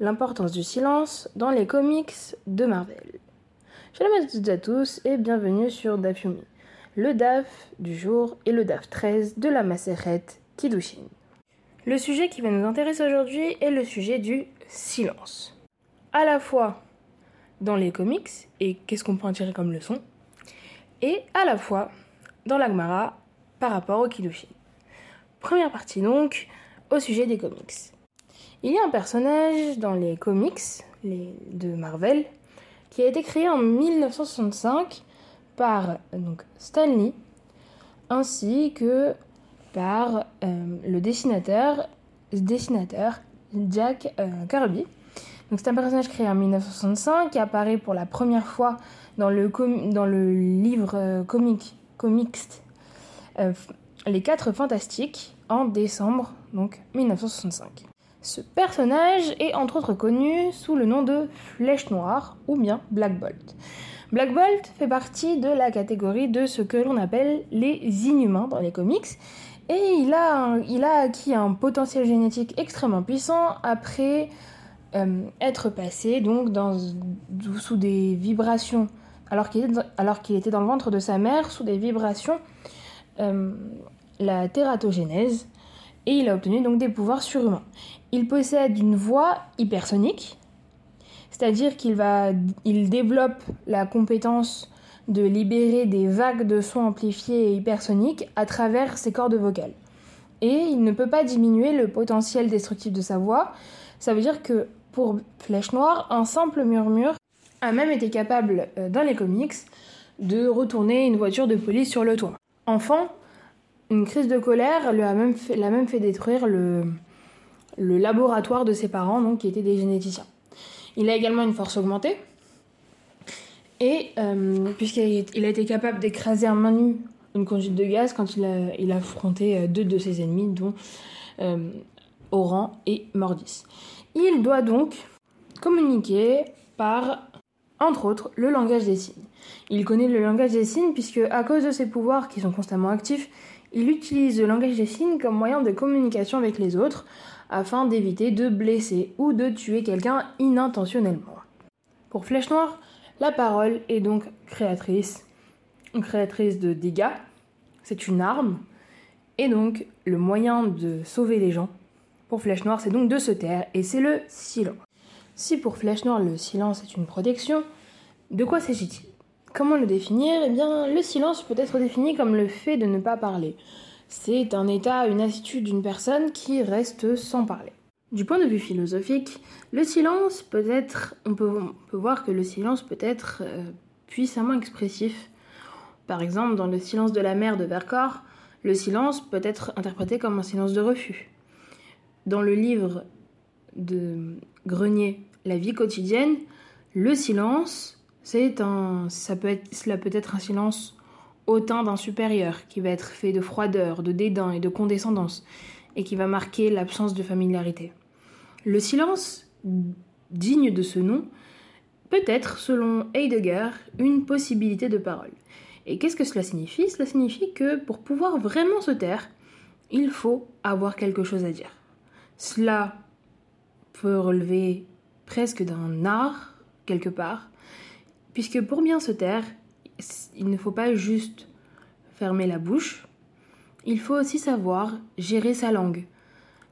l'importance du silence dans les comics de Marvel. Shalom à toutes et à tous et bienvenue sur Dafyumi, le DAF du jour et le DAF 13 de la Maseret Kiddushin. Le sujet qui va nous intéresser aujourd'hui est le sujet du silence. À la fois dans les comics, et qu'est-ce qu'on peut en tirer comme leçon, et à la fois dans l'Agmara par rapport au Kiddushin. Première partie donc, au sujet des comics. Il y a un personnage dans les comics de Marvel qui a été créé en 1965 par donc, Stan Lee ainsi que par euh, le dessinateur, dessinateur Jack euh, Kirby. C'est un personnage créé en 1965 qui apparaît pour la première fois dans le, livre euh, comic, comics Les Quatre Fantastiques en décembre donc 1965. Ce personnage est entre autres connu sous le nom de Flèche Noire ou bien Black Bolt. Black Bolt fait partie de la catégorie de ce que l'on appelle les inhumains dans les comics et il a, acquis un potentiel génétique extrêmement puissant après euh, être passé donc sous des vibrations alors qu'il était, était, dans le ventre de sa mère sous des vibrations euh, la tératogénèse et il a obtenu donc des pouvoirs surhumains. Il possède une voix hypersonique, c'est-à-dire qu'il va, il développe la compétence de libérer des vagues de sons amplifiés et hypersoniques à travers ses cordes vocales. Et il ne peut pas diminuer le potentiel destructif de sa voix. Ça veut dire que pour Flèche Noire, un simple murmure a même été capable, euh, dans les comics, de retourner une voiture de police sur le toit. Enfant, une crise de colère lui a même fait, l'a même fait détruire le, le laboratoire de ses parents, donc qui étaient des généticiens. Il a également une force augmentée, et euh, puisqu'il a été capable d'écraser en main nue une conduite de gaz quand il a, il a affronté euh, deux de ses ennemis, dont euh, Oran et Mordis. Il doit donc communiquer par, entre autres, le langage des signes. Il connaît le langage des signes puisque, à cause de ses pouvoirs qui sont constamment actifs, il utilise le langage des signes comme moyen de communication avec les autres afin d'éviter de blesser ou de tuer quelqu'un inintentionnellement. Pour Flèche Noire, la parole est donc créatrice, créatrice de dégâts, c'est une arme, et donc le moyen de sauver les gens pour Flèche Noire, c'est donc de se taire, et c'est le silence. Si pour Flèche Noire le silence est une protection, de quoi s'agit-il? Comment le définir? Eh bien, le silence peut être défini comme le fait de ne pas parler. C'est un état, une attitude d'une personne qui reste sans parler. Du point de vue philosophique, le silence peut être, on peut, voir que le silence peut être euh, puissamment expressif. Par exemple, dans le silence de la mer de Vercors, le silence peut être interprété comme un silence de refus. Dans le livre de Grenier, La vie quotidienne, le silence c'est un, ça peut être, cela peut être un silence hautain d'un supérieur qui va être fait de froideur, de dédain et de condescendance et qui va marquer l'absence de familiarité. Le silence digne de ce nom peut être, selon Heidegger, une possibilité de parole. Et qu'est-ce que cela signifie? Cela signifie que pour pouvoir vraiment se taire, il faut avoir quelque chose à dire. Cela peut relever presque d'un art, quelque part, Puisque pour bien se taire, il ne faut pas juste fermer la bouche, il faut aussi savoir gérer sa langue,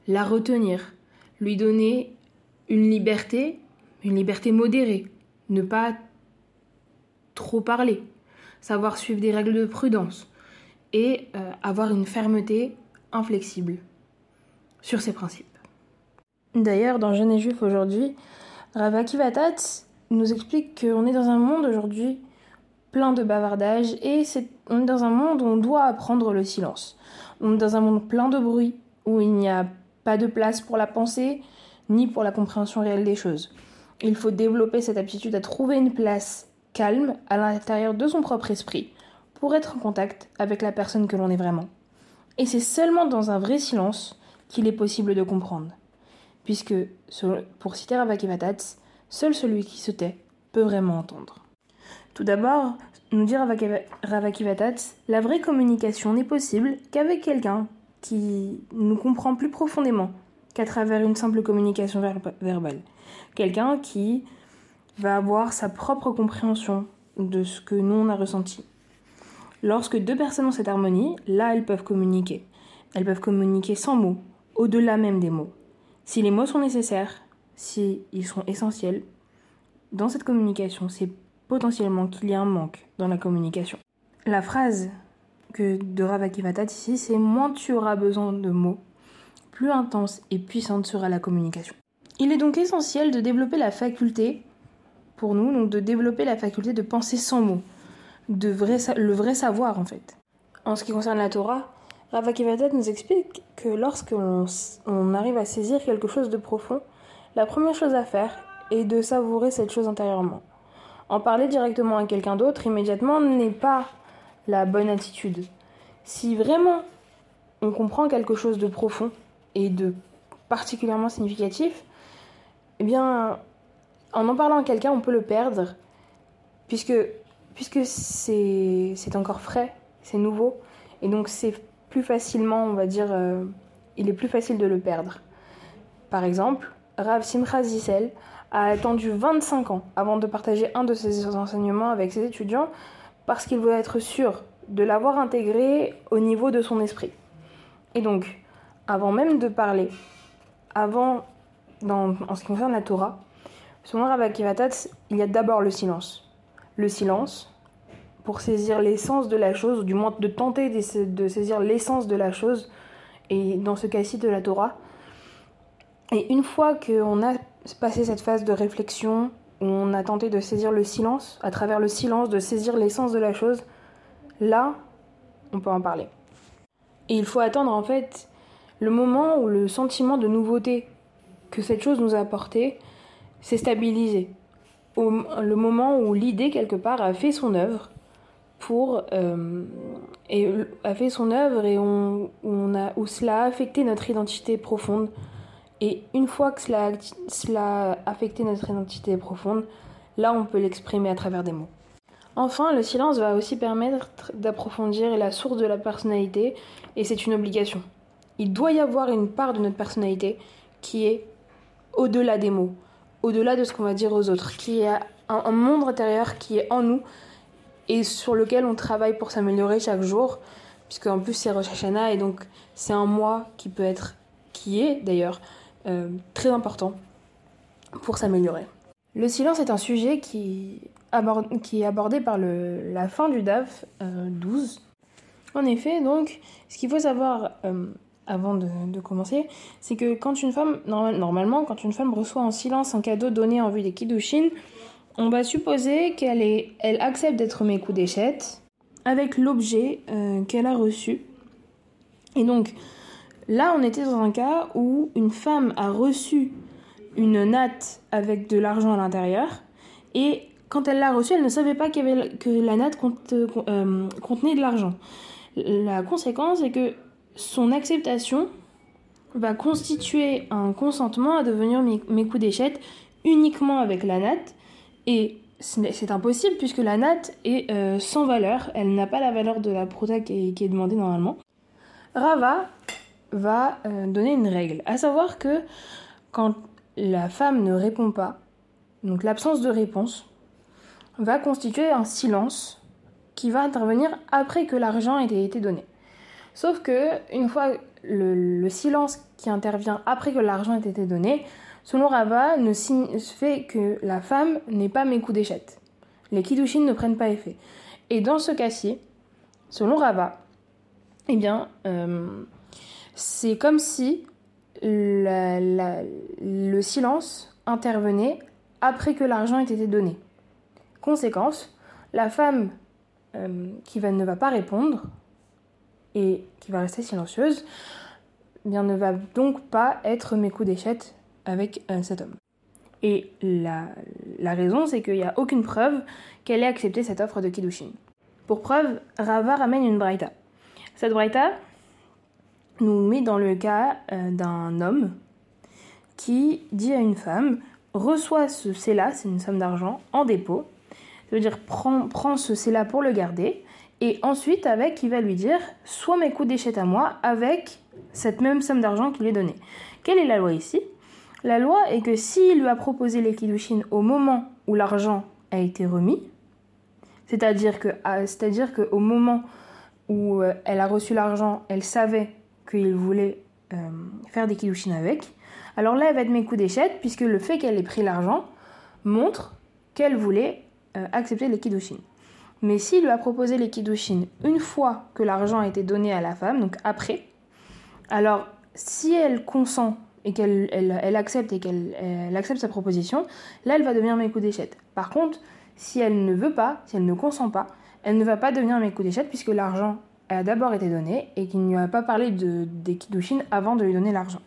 la retenir, lui donner une liberté, une liberté modérée, ne pas trop parler, savoir suivre des règles de prudence et euh, avoir une fermeté inflexible sur ses principes. D'ailleurs, dans Jeune et Juif aujourd'hui, Ravaki Vatat nous explique qu'on est dans un monde aujourd'hui plein de bavardage et on est dans un monde où on doit apprendre le silence. On est dans un monde plein de bruit où il n'y a pas de place pour la pensée ni pour la compréhension réelle des choses. Il faut développer cette aptitude à trouver une place calme à l'intérieur de son propre esprit pour être en contact avec la personne que l'on est vraiment. Et c'est seulement dans un vrai silence qu'il est possible de comprendre. Puisque, pour citer Ravakivatats, Seul celui qui se tait peut vraiment entendre. Tout d'abord, nous dire Ravakivatats, la vraie communication n'est possible qu'avec quelqu'un qui nous comprend plus profondément qu'à travers une simple communication verbale. Quelqu'un qui va avoir sa propre compréhension de ce que nous on a ressenti. Lorsque deux personnes ont cette harmonie, là elles peuvent communiquer. Elles peuvent communiquer sans mots, au-delà même des mots. Si les mots sont nécessaires, si ils sont essentiels, dans cette communication, c'est potentiellement qu'il y a un manque dans la communication. La phrase que de Ravakivatat ici, c'est moins tu auras besoin de mots, plus intense et puissante sera la communication. Il est donc essentiel de développer la faculté, pour nous, donc de développer la faculté de penser sans mots, de vrai, le vrai savoir en fait. En ce qui concerne la Torah, Ravakivatat nous explique que lorsqu'on on arrive à saisir quelque chose de profond, la première chose à faire est de savourer cette chose intérieurement. En parler directement à quelqu'un d'autre immédiatement n'est pas la bonne attitude. Si vraiment on comprend quelque chose de profond et de particulièrement significatif, eh bien, en en parlant à quelqu'un, on peut le perdre, puisque, puisque c'est, encore frais, c'est nouveau, et donc c'est plus facilement, on va dire, euh, il est plus facile de le perdre. Par exemple, Rav Simcha Zissel a attendu 25 ans avant de partager un de ses enseignements avec ses étudiants parce qu'il veut être sûr de l'avoir intégré au niveau de son esprit. Et donc, avant même de parler, avant, en ce qui concerne la Torah, selon Rav Akivatat, il y a d'abord le silence. Le silence, pour saisir l'essence de la chose, ou du moins de tenter de saisir l'essence de la chose, et dans ce cas-ci de la Torah, et une fois qu'on a passé cette phase de réflexion, où on a tenté de saisir le silence, à travers le silence, de saisir l'essence de la chose, là, on peut en parler. Et il faut attendre en fait le moment où le sentiment de nouveauté que cette chose nous a apporté s'est stabilisé. Le moment où l'idée, quelque part, a fait son œuvre pour. Euh, et a fait son œuvre et on, on a, où cela a affecté notre identité profonde, et une fois que cela, a affecté notre identité profonde, là on peut l'exprimer à travers des mots. Enfin, le silence va aussi permettre d'approfondir la source de la personnalité, et c'est une obligation. Il doit y avoir une part de notre personnalité qui est au-delà des mots, au-delà de ce qu'on va dire aux autres, qui est un, monde intérieur qui est en nous et sur lequel on travaille pour s'améliorer chaque jour, puisque en plus c'est Rosh Hashanah et donc c'est un mois qui peut être, qui est d'ailleurs euh, très important pour s'améliorer. Le silence est un sujet qui, est abordé par la fin du DAF 12. Euh, en effet, donc, ce qu'il faut savoir euh, avant de, commencer, c'est que quand une femme, normalement, quand une femme reçoit en silence un cadeau donné en vue des Kiddushin, on va supposer qu'elle elle accepte d'être d'échette avec l'objet qu'elle a reçu. Et donc, Là, on était dans un cas où une femme a reçu une natte avec de l'argent à l'intérieur et quand elle l'a reçue, elle ne savait pas que la natte euh, contenait de l'argent. La conséquence est que son acceptation va constituer un consentement à devenir mes coups d'échette uniquement avec la natte et c'est impossible puisque la natte est euh, sans valeur, elle n'a pas la valeur de la prota qui est demandée normalement. Rava va euh, donner une règle, à savoir que quand la femme ne répond pas, donc l'absence de réponse, va constituer un silence qui va intervenir après que l'argent ait été donné. Sauf que une fois le, silence qui intervient après que l'argent ait été donné, selon Rava, ne fait que la femme n'est pas mes coups d'échette. Les kiddushin ne prennent pas effet. Et dans ce cas-ci, selon Rava, eh bien, euh, c'est comme si le silence intervenait après que l'argent ait été donné. Conséquence, la femme euh, qui ne va pas répondre et qui va rester silencieuse, eh bien, ne va donc pas être mes coups d'échette avec euh, cet homme. Et la, raison, c'est qu'il n'y a aucune preuve qu'elle ait accepté cette offre de Kiddushin. Pour preuve, Rava ramène une braïta. Cette braïta, nous met dans le cas euh, d'un homme qui dit à une femme reçois ce cela, c'est une somme d'argent, en dépôt. Ça veut dire prends, ce cela pour le garder. Et ensuite, avec, il va lui dire Sois mes coups d'échette à moi avec cette même somme d'argent qu'il lui est donné. Quelle est la loi ici? La loi est que s'il lui a proposé les Kiddushin au moment où l'argent a été remis, c'est-à-dire qu'au moment où euh, elle a reçu l'argent, elle savait qu'il voulait euh, faire des Kiddushin avec, alors là, elle va être mes coups d'échette, puisque le fait qu'elle ait pris l'argent montre qu'elle voulait euh, accepter les Kiddushin. Mais s'il lui a proposé les Kiddushin une fois que l'argent a été donné à la femme, donc après, alors si elle consent et qu'elle elle, accepte et qu'elle accepte sa proposition, là elle va devenir mes coups d'échette. Par contre, si elle ne veut pas, si elle ne consent pas, elle ne va pas devenir mes coups d'échette puisque l'argent a d'abord été donné et qu'il ne lui a pas parlé de, des avant de lui donner l'argent.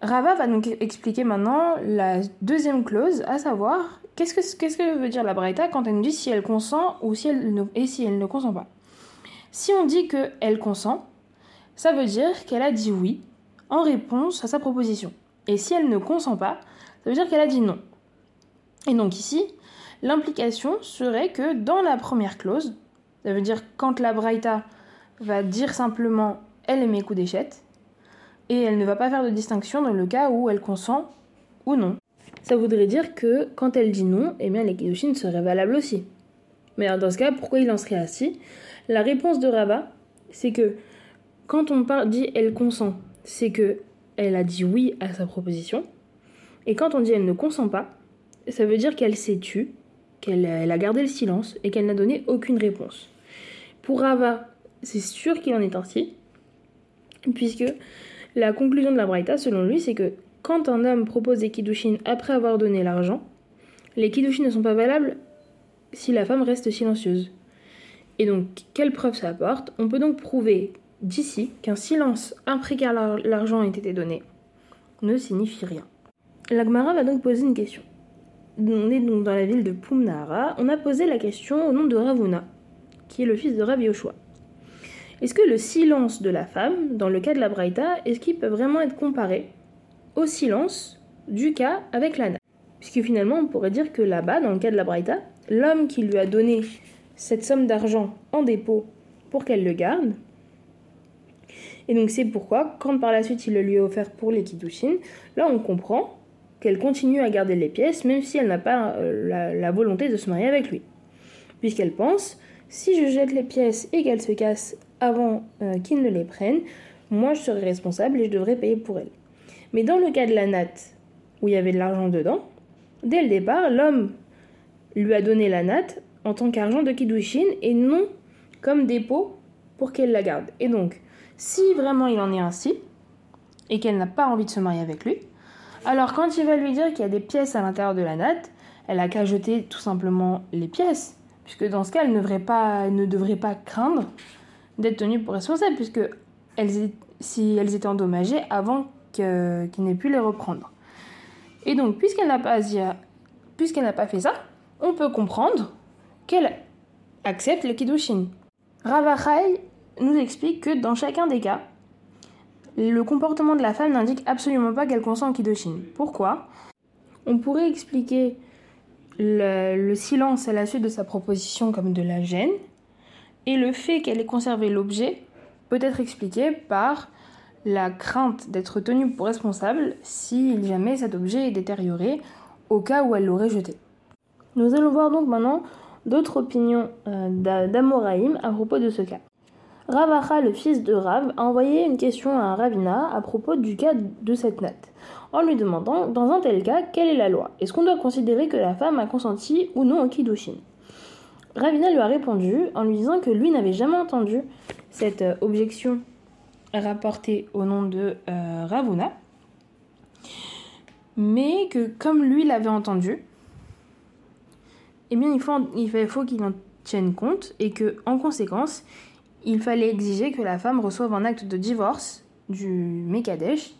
Rava va donc expliquer maintenant la deuxième clause, à savoir qu'est-ce que, qu'est-ce que veut dire la Braïta quand elle nous dit si elle consent ou et si elle ne consent pas? Si on dit qu'elle consent, ça veut dire qu'elle a dit oui en réponse à sa proposition. Et si elle ne consent pas, ça veut dire qu'elle a dit non. Et donc ici, l'implication serait que dans la première clause, ça veut dire quand la Braïta va dire simplement elle est mes coups d'échette, et elle ne va pas faire de distinction dans le cas où elle consent ou non. Ça voudrait dire que quand elle dit non, eh bien les Kiddushin seraient valables aussi. Mais dans ce cas, pourquoi il en serait ainsi? La réponse de Rava, c'est que quand on dit elle consent, c'est que elle a dit oui à sa proposition. Et quand on dit elle ne consent pas, ça veut dire qu'elle s'est tue, qu'elle a gardé le silence et qu'elle n'a donné aucune réponse. Pour Rava, c'est sûr qu'il en est ainsi, puisque la conclusion de la Braïta, selon lui, c'est que quand un homme propose des kiddushin après avoir donné l'argent, les kiddushin ne sont pas valables si la femme reste silencieuse. Et donc, quelle preuve ça apporte? On peut donc prouver d'ici qu'un silence après que l'argent ait été donné ne signifie rien. L'Agmara va donc poser une question. On est donc dans la ville de Pumnara. On a posé la question au nom de Ravuna, qui est le fils de Rav Yoshua. Est-ce que le silence de la femme, dans le cas de la Braïta, est-ce qu'il peut vraiment être comparé au silence du cas avec l'Anna Puisque finalement, on pourrait dire que là-bas, dans le cas de la Braïta, l'homme qui lui a donné cette somme d'argent en dépôt pour qu'elle le garde, et donc c'est pourquoi, quand par la suite il le lui a offert pour les Kiddushin, là on comprend qu'elle continue à garder les pièces même si elle n'a pas euh, la, volonté de se marier avec lui. Puisqu'elle pense, si je jette les pièces et qu'elles se cassent avant euh, qu'il ne les prenne, moi je serai responsable et je devrais payer pour elle. Mais dans le cas de la natte, où il y avait de l'argent dedans, dès le départ, l'homme lui a donné la natte en tant qu'argent de Kiddushin et non comme dépôt pour qu'elle la garde. Et donc, si vraiment il en est ainsi, et qu'elle n'a pas envie de se marier avec lui, alors quand il va lui dire qu'il y a des pièces à l'intérieur de la natte, elle a qu'à jeter tout simplement les pièces, puisque dans ce cas, elle ne devrait pas, craindre d'être tenues pour responsables, puisque elles, si elles étaient endommagées avant qu'il n'ait pu les reprendre. Et donc, puisqu'elle n'a pas, puisqu'elle n'a pas fait ça, on peut comprendre qu'elle accepte le Kiddushin. Ravachai nous explique que dans chacun des cas, le comportement de la femme n'indique absolument pas qu'elle consent au Kiddushin. Pourquoi? On pourrait expliquer le, le, silence à la suite de sa proposition comme de la gêne, et le fait qu'elle ait conservé l'objet peut être expliqué par la crainte d'être tenue pour responsable si jamais cet objet est détérioré au cas où elle l'aurait jeté. Nous allons voir donc maintenant d'autres opinions euh, d'Amoraïm à propos de ce cas. Ravacha, le fils de Rav, a envoyé une question à Ravina à propos du cas de cette natte, en lui demandant, dans un tel cas, quelle est la loi? Est-ce qu'on doit considérer que la femme a consenti ou non au Kiddushin? Ravina lui a répondu en lui disant que lui n'avait jamais entendu cette euh, objection rapportée au nom de euh, Ravuna, mais que comme lui l'avait entendu, eh bien il faut qu'il en tienne compte et que en conséquence, il fallait exiger que la femme reçoive un acte de divorce du Mekadesh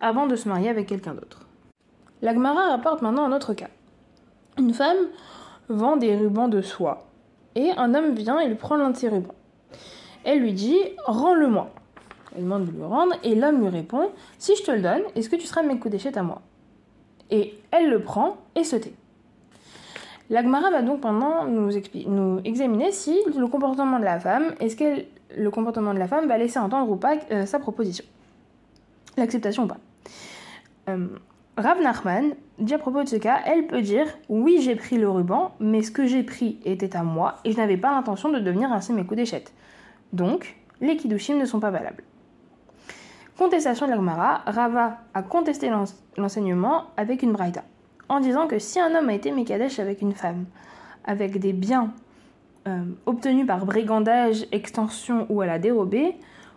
avant de se marier avec quelqu'un d'autre. L'Agmara rapporte maintenant un autre cas. Une femme vend des rubans de soie et un homme vient et lui prend l'un de ses rubans. Elle lui dit Rends-le-moi. Elle demande de lui rendre et l'homme lui répond Si je te le donne, est-ce que tu seras mes à moi? Et elle le prend et se tait. L'Agmara va donc pendant nous, examiner si le comportement de la femme, est-ce que le comportement de la femme va laisser entendre ou pas euh, sa proposition. l'acceptation ou pas. Euh, Rav Nachman dit à propos de ce cas, elle peut dire oui j'ai pris le ruban, mais ce que j'ai pris était à moi et je n'avais pas l'intention de devenir ainsi mes coups d'échette. Donc les kiddushim ne sont pas valables. Contestation de la Rava a contesté l'enseignement avec une braïta, en disant que si un homme a été Mekadesh avec une femme, avec des biens euh, obtenus par brigandage, extension ou à la dérobée,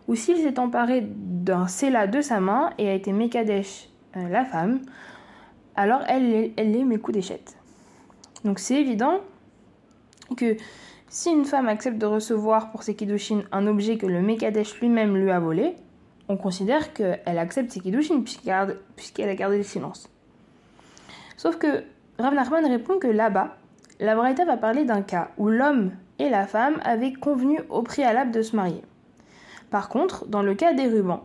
ou s'il s'est emparé d'un cela de sa main et a été Mekadesh euh, la femme, alors elle, elle est d'échette. Donc c'est évident que si une femme accepte de recevoir pour ses kiddushin un objet que le Mekadesh lui-même lui a volé, on considère qu'elle accepte ses kiddushin puisqu'elle a gardé le silence. Sauf que Rav Nachman répond que là-bas, la Braïta va parler d'un cas où l'homme et la femme avaient convenu au préalable de se marier. Par contre, dans le cas des rubans,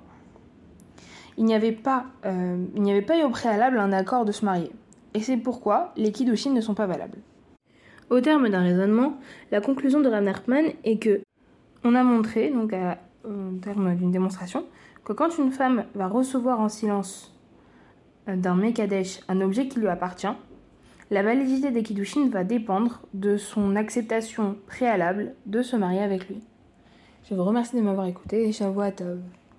il n'y avait pas, euh, il n'y avait pas eu au préalable un accord de se marier. Et c'est pourquoi les kiddushin ne sont pas valables. Au terme d'un raisonnement, la conclusion de Rav Nachman est que on a montré, donc au terme d'une démonstration, que quand une femme va recevoir en silence d'un Mekadesh un objet qui lui appartient, la validité des Kiddushin va dépendre de son acceptation préalable de se marier avec lui. Je vous remercie de m'avoir écouté et Tov.